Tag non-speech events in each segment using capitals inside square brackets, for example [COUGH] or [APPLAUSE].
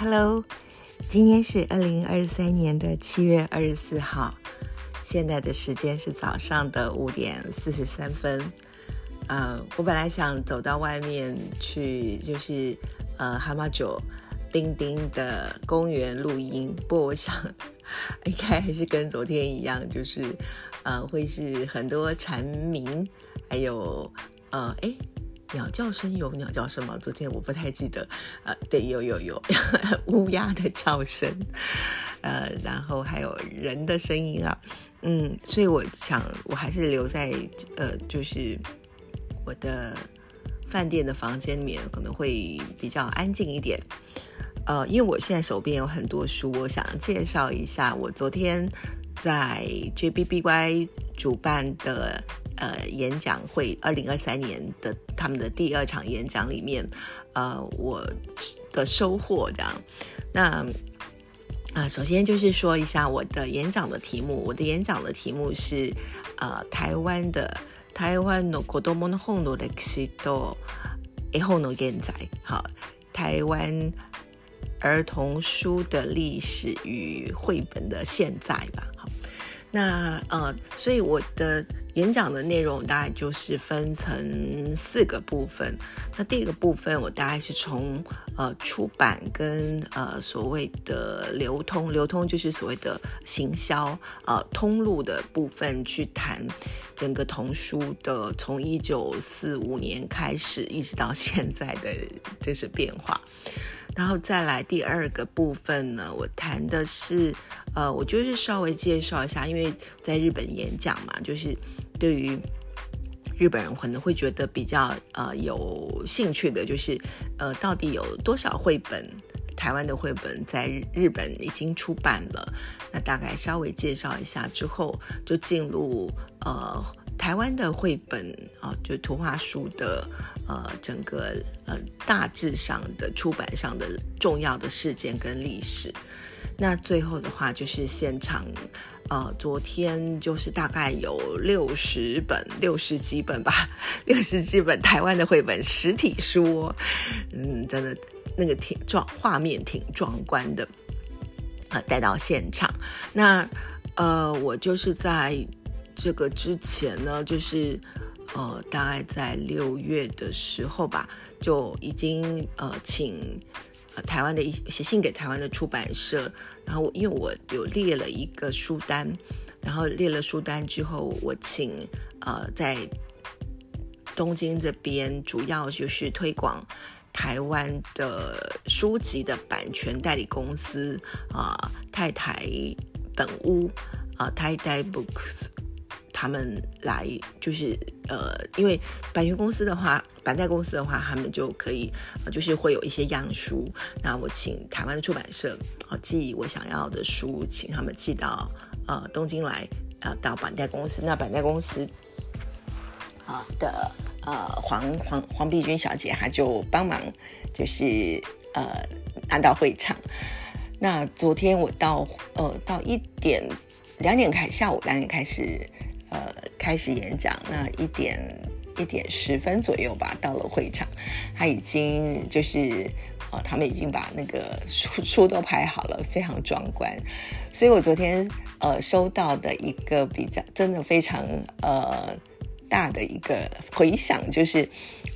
Hello，今天是二零二三年的七月二十四号，现在的时间是早上的五点四十三分。呃，我本来想走到外面去，就是呃蛤蟆酒丁丁的公园录音，不过我想 [LAUGHS] 应该还是跟昨天一样，就是呃会是很多蝉鸣，还有呃哎。鸟叫声有鸟叫声吗？昨天我不太记得，呃，对，有有有 [LAUGHS] 乌鸦的叫声，呃，然后还有人的声音啊，嗯，所以我想我还是留在呃，就是我的饭店的房间里面，可能会比较安静一点，呃，因为我现在手边有很多书，我想介绍一下我昨天在 JBBY 主办的。呃，演讲会二零二三年的他们的第二场演讲里面，呃，我的收获这样。那啊，首先就是说一下我的演讲的题目。我的演讲的题目是呃，台湾的台湾の子供の本の歴史と絵本の現在。好，台湾儿童书的历史与绘本的现在吧。好， 那呃，所以我的。演讲的内容大概就是分成四个部分。那第一个部分，我大概是从呃出版跟呃所谓的流通，流通就是所谓的行销呃通路的部分去谈整个童书的从一九四五年开始一直到现在的就是变化。然后再来第二个部分呢，我谈的是呃，我就是稍微介绍一下，因为在日本演讲嘛，就是。对于日本人可能会觉得比较呃有兴趣的，就是呃到底有多少绘本台湾的绘本在日日本已经出版了？那大概稍微介绍一下之后，就进入呃台湾的绘本啊，就图画书的呃整个呃大致上的出版上的重要的事件跟历史。那最后的话就是现场。呃，昨天就是大概有六十本、六十几本吧，六十几本台湾的绘本实体书，嗯，真的那个挺壮，画面挺壮观的，啊，带到现场。那呃，我就是在这个之前呢，就是呃，大概在六月的时候吧，就已经呃请。台湾的一写信给台湾的出版社，然后因为我有列了一个书单，然后列了书单之后，我请呃在东京这边主要就是推广台湾的书籍的版权代理公司啊，太太本屋啊，太太 books。他们来就是呃，因为版权公司的话，版代公司的话，他们就可以呃，就是会有一些样书。那我请台湾的出版社啊寄我想要的书，请他们寄到呃东京来，呃到版代公司。那版代公司啊的呃黄黄黄碧君小姐，她就帮忙，就是呃拿到会场。那昨天我到呃到一点两点开下午两点开始。呃，开始演讲，那一点一点十分左右吧，到了会场，他已经就是，呃，他们已经把那个书书都排好了，非常壮观。所以我昨天呃收到的一个比较真的非常呃。大的一个回响就是，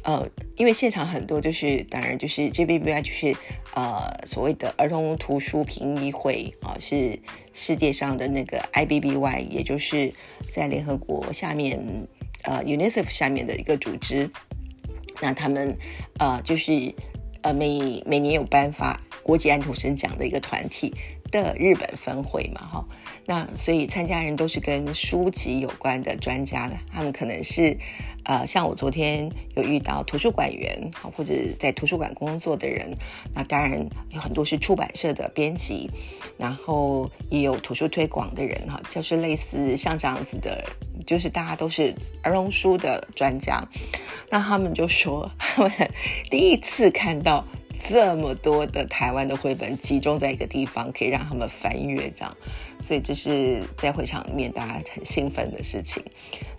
呃，因为现场很多就是，当然就是 JBBI 就是呃所谓的儿童图书评议会啊，是世界上的那个 IBBY，也就是在联合国下面呃 UNICEF 下面的一个组织。那他们呃就是呃每每年有颁发国际安徒生奖的一个团体。的日本分会嘛，哈，那所以参加人都是跟书籍有关的专家的，他们可能是，呃，像我昨天有遇到图书馆员，或者在图书馆工作的人，那当然有很多是出版社的编辑，然后也有图书推广的人，哈，就是类似像这样子的，就是大家都是儿童书的专家，那他们就说，他 [LAUGHS] 们第一次看到。这么多的台湾的绘本集中在一个地方，可以让他们翻阅，这样，所以这是在会场里面大家很兴奋的事情。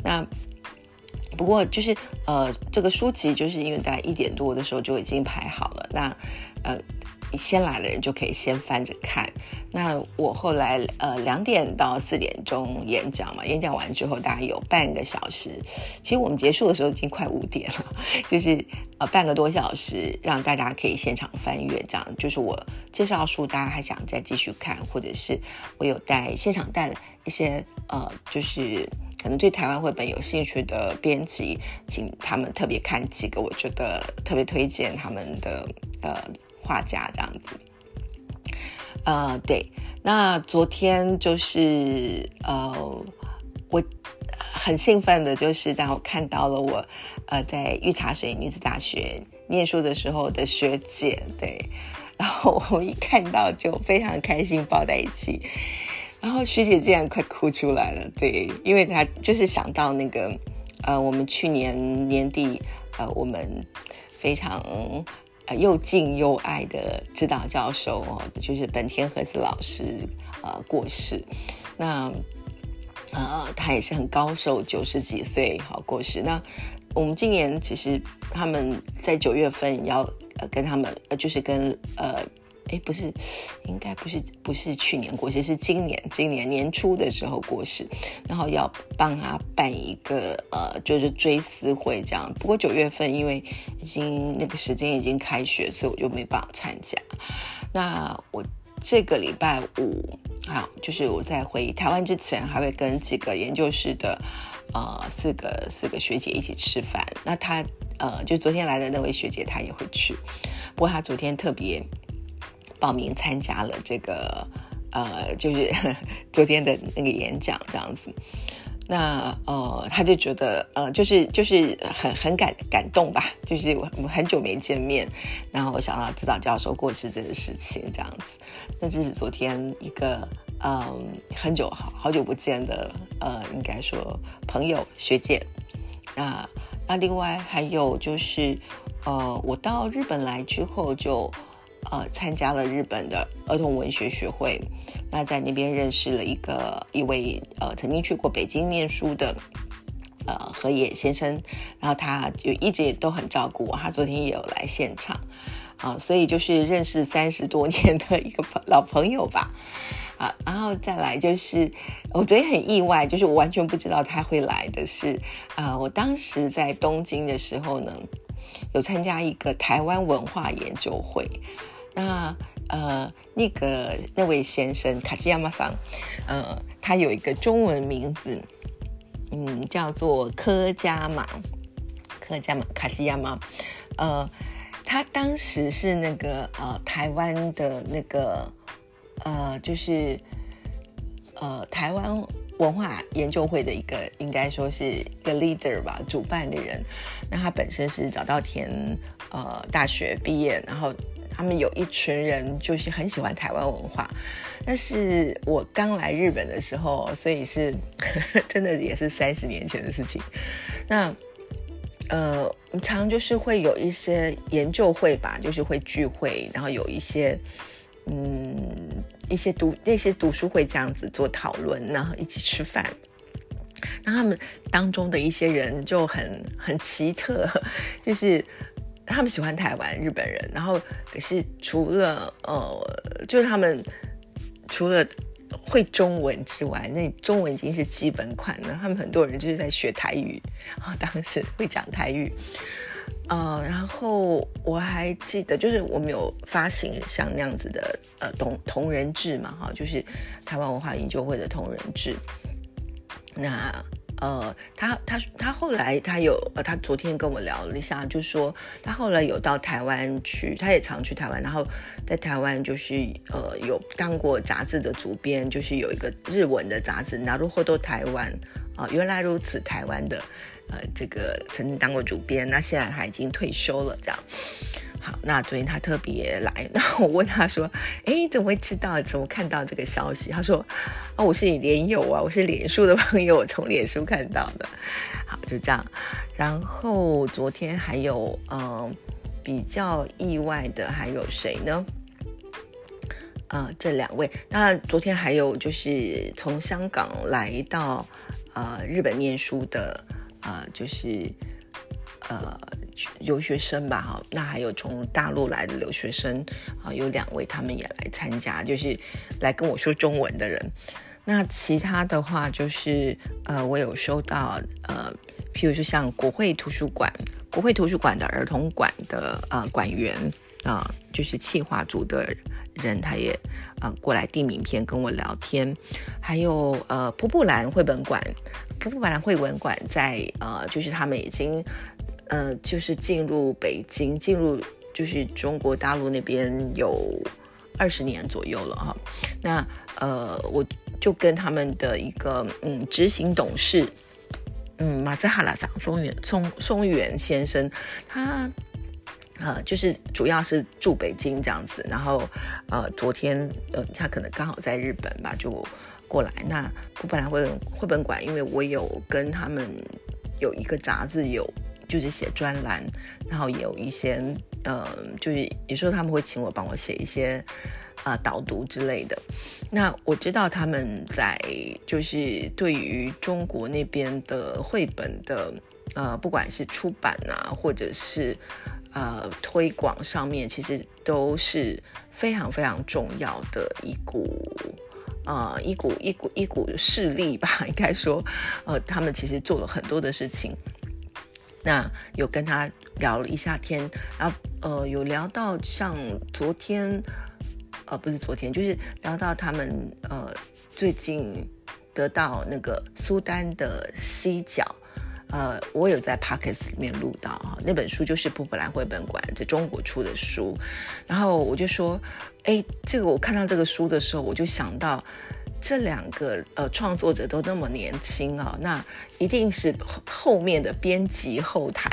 那不过就是呃，这个书籍就是因为大概一点多的时候就已经排好了。那呃，先来的人就可以先翻着看。那我后来呃两点到四点钟演讲嘛，演讲完之后大概有半个小时，其实我们结束的时候已经快五点了，[LAUGHS] 就是呃半个多小时让大家可以现场翻阅，这样就是我介绍书，大家还想再继续看，或者是我有带现场带一些呃就是。可能对台湾绘本有兴趣的编辑，请他们特别看几个，我觉得特别推荐他们的呃画家这样子。呃，对，那昨天就是呃，我很兴奋的，就是当我看到了我呃在御茶水女子大学念书的时候的学姐，对，然后我一看到就非常开心，抱在一起。然后学姐竟然快哭出来了，对，因为她就是想到那个，呃，我们去年年底，呃，我们非常又敬又爱的指导教授哦，就是本田和子老师，啊，过世，那啊，他也是很高寿，九十几岁好过世。那我们今年其实他们在九月份要呃跟他们，呃，就是跟呃。哎，不是，应该不是，不是去年过世，是今年，今年年初的时候过世，然后要帮他办一个呃，就是追思会这样。不过九月份因为已经那个时间已经开学，所以我就没办法参加。那我这个礼拜五，好，就是我在回台湾之前，还会跟几个研究室的呃四个四个学姐一起吃饭。那他呃，就昨天来的那位学姐，她也会去。不过她昨天特别。报名参加了这个，呃，就是 [LAUGHS] 昨天的那个演讲这样子，那呃，他就觉得呃，就是就是很很感感动吧，就是我们很久没见面，然后我想到指导教授过世这个事情这样子，那这是昨天一个嗯很久好好久不见的呃，应该说朋友学姐，那那另外还有就是呃，我到日本来之后就。呃，参加了日本的儿童文学学会，那在那边认识了一个一位呃曾经去过北京念书的呃河野先生，然后他就一直也都很照顾我，他昨天也有来现场啊，所以就是认识三十多年的一个老朋友吧，啊，然后再来就是我昨天很意外，就是我完全不知道他会来的是啊，我当时在东京的时候呢，有参加一个台湾文化研究会。那呃，那个那位先生卡基亚马桑，呃，他有一个中文名字，嗯，叫做柯加马，柯加马卡基亚马，呃，他当时是那个呃台湾的那个呃，就是呃台湾文化研究会的一个，应该说是一个 leader 吧，主办的人。那他本身是早稻田呃大学毕业，然后。他们有一群人就是很喜欢台湾文化，但是我刚来日本的时候，所以是 [LAUGHS] 真的也是三十年前的事情。那呃，常就是会有一些研究会吧，就是会聚会，然后有一些嗯一些读那些读书会这样子做讨论，然后一起吃饭。那他们当中的一些人就很很奇特，[LAUGHS] 就是。他们喜欢台湾日本人，然后可是除了呃，就是他们除了会中文之外，那中文已经是基本款了。他们很多人就是在学台语，啊，当时会讲台语，呃，然后我还记得，就是我们有发行像那样子的呃同同人志嘛，哈，就是台湾文化研究会的同人志，那。呃，他他他后来他有呃，他昨天跟我聊了一下，就说他后来有到台湾去，他也常去台湾，然后在台湾就是呃有当过杂志的主编，就是有一个日文的杂志《拿入后都台湾》啊，原来如此台湾的呃这个曾经当过主编，那现在他已经退休了，这样。好，那昨天他特别来，然后我问他说：“哎，怎么会知道？怎么看到这个消息？”他说：“哦，我是你连友啊，我是脸书的朋友，我从脸书看到的。”好，就这样。然后昨天还有嗯比较意外的还有谁呢？啊，这两位。那，昨天还有就是从香港来到呃日本念书的啊，就是呃。留学生吧，哈，那还有从大陆来的留学生啊，有两位他们也来参加，就是来跟我说中文的人。那其他的话就是呃，我有收到呃，譬如说像国会图书馆，国会图书馆的儿童馆的呃馆员啊，就是企划组的人，他也呃过来递名片跟我聊天。还有呃，瀑布兰绘本馆，瀑布兰绘本馆在呃，就是他们已经。呃，就是进入北京，进入就是中国大陆那边有二十年左右了哈。那呃，我就跟他们的一个嗯执行董事，嗯马兹哈拉桑松原松松原先生，他呃就是主要是住北京这样子，然后呃昨天呃他可能刚好在日本吧，就过来。那我本来会绘本馆，因为我有跟他们有一个杂志有。就是写专栏，然后也有一些，呃，就是有时候他们会请我帮我写一些，啊，导读之类的。那我知道他们在就是对于中国那边的绘本的，呃，不管是出版啊，或者是呃推广上面，其实都是非常非常重要的一股，呃，一股一股一股势力吧，[LAUGHS] 应该说，呃，他们其实做了很多的事情。那有跟他聊了一下天，然后呃有聊到像昨天，呃不是昨天，就是聊到他们呃最近得到那个苏丹的西角，呃我有在 Pockets 里面录到哈，那本书就是布布兰绘本馆在中国出的书，然后我就说，哎，这个我看到这个书的时候，我就想到。这两个呃创作者都那么年轻啊，那一定是后面的编辑后台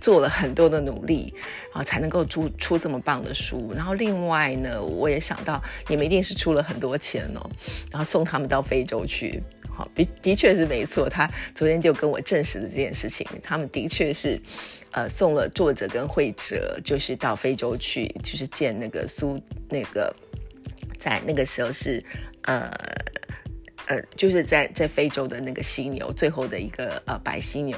做了很多的努力啊，才能够出出这么棒的书。然后另外呢，我也想到你们一定是出了很多钱哦，然后送他们到非洲去。好，的的确是没错。他昨天就跟我证实了这件事情，他们的确是呃送了作者跟会者，就是到非洲去，就是见那个苏那个在那个时候是。呃呃，就是在在非洲的那个犀牛，最后的一个呃白犀牛。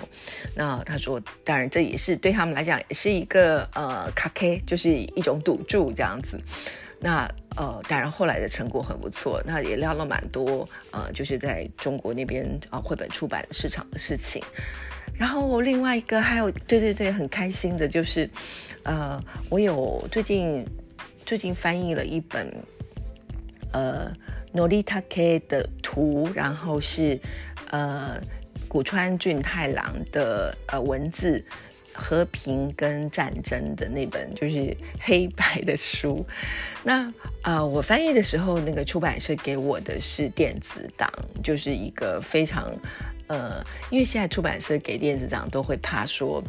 那他说，当然这也是对他们来讲也是一个呃卡 K，就是一种赌注这样子。那呃，当然后来的成果很不错，那也聊了蛮多呃，就是在中国那边啊绘本出版市场的事情。然后另外一个还有，对对对，很开心的就是，呃，我有最近最近翻译了一本呃。诺丽塔 K 的图，然后是呃古川俊太郎的呃文字，和平跟战争的那本就是黑白的书。那啊，我翻译的时候，那个出版社给我的是电子档，就是一个非常。呃，因为现在出版社给电子档都会怕说，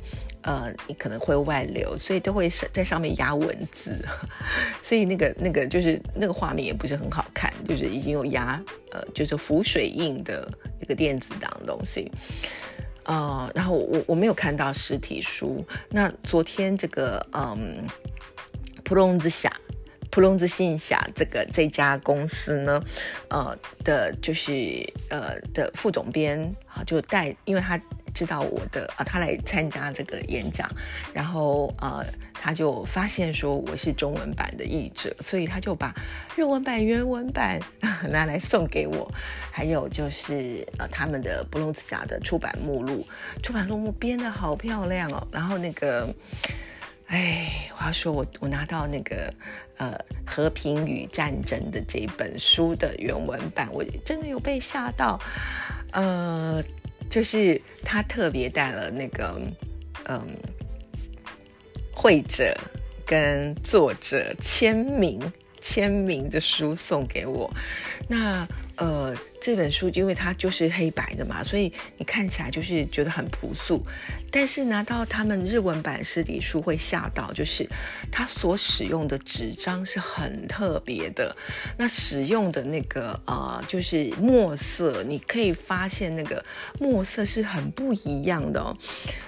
呃，你可能会外流，所以都会在上面压文字，[LAUGHS] 所以那个那个就是那个画面也不是很好看，就是已经有压呃，就是浮水印的一个电子档东西，呃，然后我我没有看到实体书。那昨天这个嗯，普隆之下。普隆兹信下这个这家公司呢，呃的，就是呃的副总编啊，就带，因为他知道我的啊，他来参加这个演讲，然后呃，他就发现说我是中文版的译者，所以他就把日文版、原文版 [LAUGHS] 拿来送给我，还有就是呃他们的布隆兹侠的出版目录，出版目录编的好漂亮哦，然后那个。哎，我要说，我我拿到那个呃《和平与战争》的这本书的原文版，我真的有被吓到。呃，就是他特别带了那个嗯会者跟作者签名。签名的书送给我，那呃这本书因为它就是黑白的嘛，所以你看起来就是觉得很朴素，但是拿到他们日文版实体书会吓到，就是它所使用的纸张是很特别的，那使用的那个呃就是墨色，你可以发现那个墨色是很不一样的哦，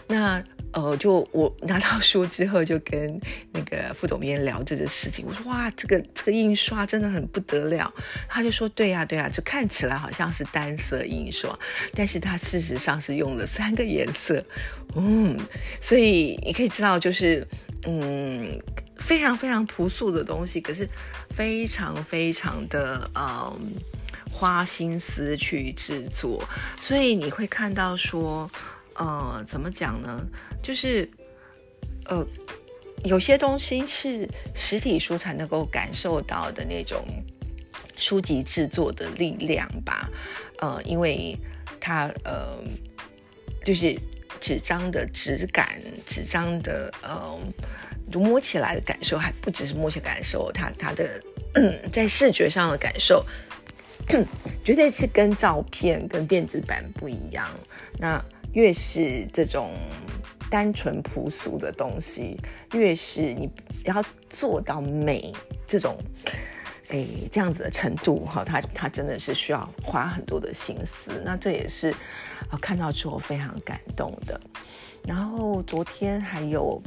那呃，就我拿到书之后，就跟那个副总编聊这个事情。我说哇，这个这个印刷真的很不得了。他就说对呀对呀，就看起来好像是单色印刷，但是它事实上是用了三个颜色。嗯，所以你可以知道，就是嗯，非常非常朴素的东西，可是非常非常的嗯花心思去制作，所以你会看到说。呃，怎么讲呢？就是，呃，有些东西是实体书才能够感受到的那种书籍制作的力量吧。呃，因为它呃，就是纸张的质感，纸张的呃，摸起来的感受还不只是摸起来感受，它它的 [CLEARS THROAT] 在视觉上的感受，[CLEARS THROAT] 绝对是跟照片跟电子版不一样。那越是这种单纯朴素的东西，越是你要做到美这种，哎，这样子的程度哈，它它真的是需要花很多的心思。那这也是啊看到之后非常感动的。然后昨天还有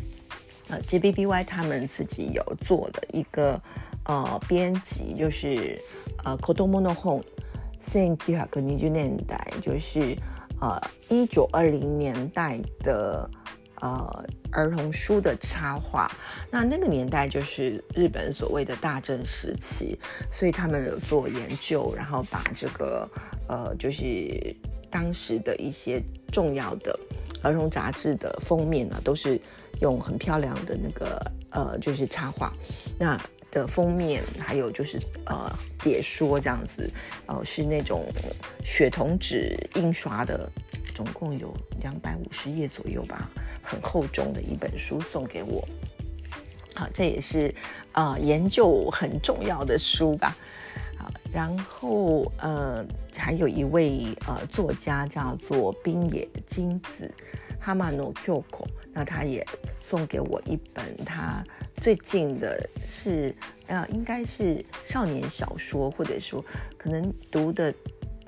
呃 J B B Y 他们自己有做了一个呃编辑，就是呃 Kodomo Home Thank You 和尼居年代，就是。呃，一九二零年代的呃儿童书的插画，那那个年代就是日本所谓的大正时期，所以他们有做研究，然后把这个呃就是当时的一些重要的儿童杂志的封面呢，都是用很漂亮的那个呃就是插画，那。的封面，还有就是呃解说这样子，呃是那种雪铜纸印刷的，总共有两百五十页左右吧，很厚重的一本书送给我。好，这也是啊研究很重要的书吧。好，然后呃还有一位呃作家叫做冰野金子。哈马诺 Qko，那他也送给我一本他最近的是呃，应该是少年小说，或者说可能读的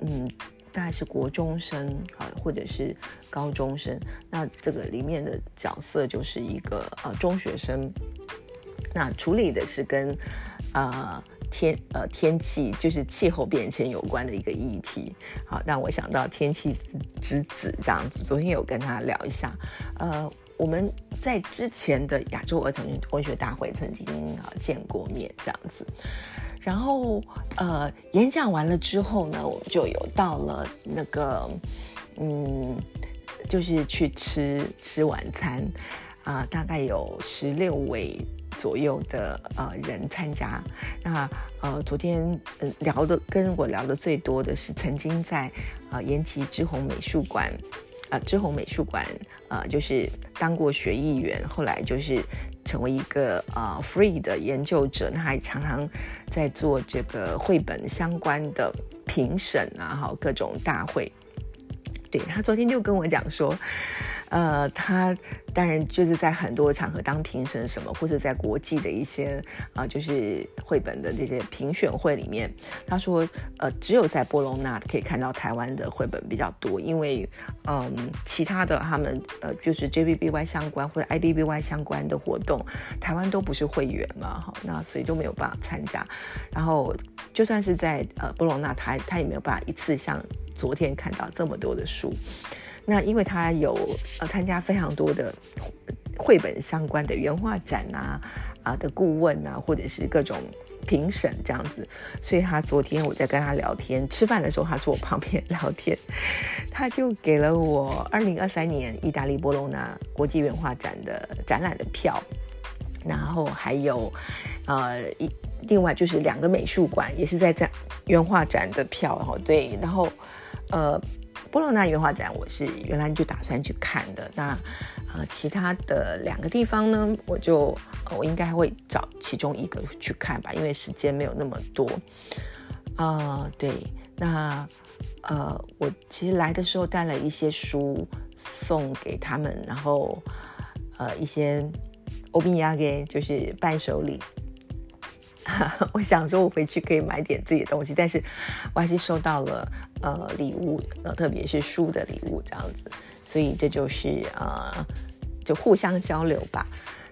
嗯，大概是国中生啊，或者是高中生。那这个里面的角色就是一个呃中学生，那处理的是跟呃。天呃天气就是气候变迁有关的一个议题，好让我想到天气之子这样子。昨天有跟他聊一下，呃，我们在之前的亚洲儿童文学大会曾经啊见过面这样子。然后呃演讲完了之后呢，我们就有到了那个嗯，就是去吃吃晚餐啊，大概有十六位。左右的呃人参加，那呃昨天呃聊的跟我聊的最多的是曾经在呃延吉之红美术馆，啊之后美术馆呃就是当过学艺员，后来就是成为一个呃 free 的研究者，他还常常在做这个绘本相关的评审啊，哈各种大会。对他昨天就跟我讲说。呃，他当然就是在很多场合当评审什么，或者在国际的一些啊，就是绘本的这些评选会里面，他说，呃，只有在波隆纳可以看到台湾的绘本比较多，因为嗯，其他的他们呃，就是 JBBY 相关或者 IBBY 相关的活动，台湾都不是会员嘛，哈，那所以都没有办法参加。然后就算是在呃波隆纳，他他也没有办法一次像昨天看到这么多的书。那因为他有呃参加非常多的绘本相关的原画展啊啊的顾问啊，或者是各种评审这样子，所以他昨天我在跟他聊天吃饭的时候，他坐我旁边聊天，他就给了我二零二三年意大利波隆纳国际原画展的展览的票，然后还有呃一另外就是两个美术馆也是在展原画展的票，然后对，然后呃。波罗纳油画展，我是原来就打算去看的。那呃，其他的两个地方呢，我就我应该会找其中一个去看吧，因为时间没有那么多。啊，对，那呃，我其实来的时候带了一些书送给他们，然后呃，一些欧米亚给就是伴手礼。[LAUGHS] 我想说，我回去可以买点自己的东西，但是我还是收到了呃礼物，呃特别是书的礼物这样子，所以这就是呃就互相交流吧。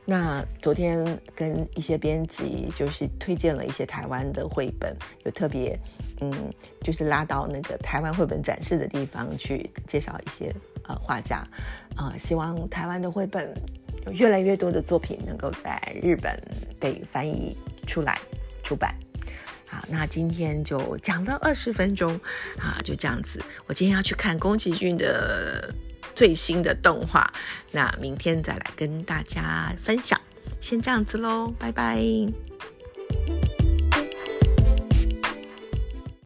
那昨天跟一些编辑就是推荐了一些台湾的绘本，有特别嗯，就是拉到那个台湾绘本展示的地方去介绍一些呃画家啊，希望台湾的绘本有越来越多的作品能够在日本被翻译出来出版。好，那今天就讲了二十分钟啊，就这样子。我今天要去看宫崎骏的。最新的动画，那明天再来跟大家分享。先这样子喽，拜拜。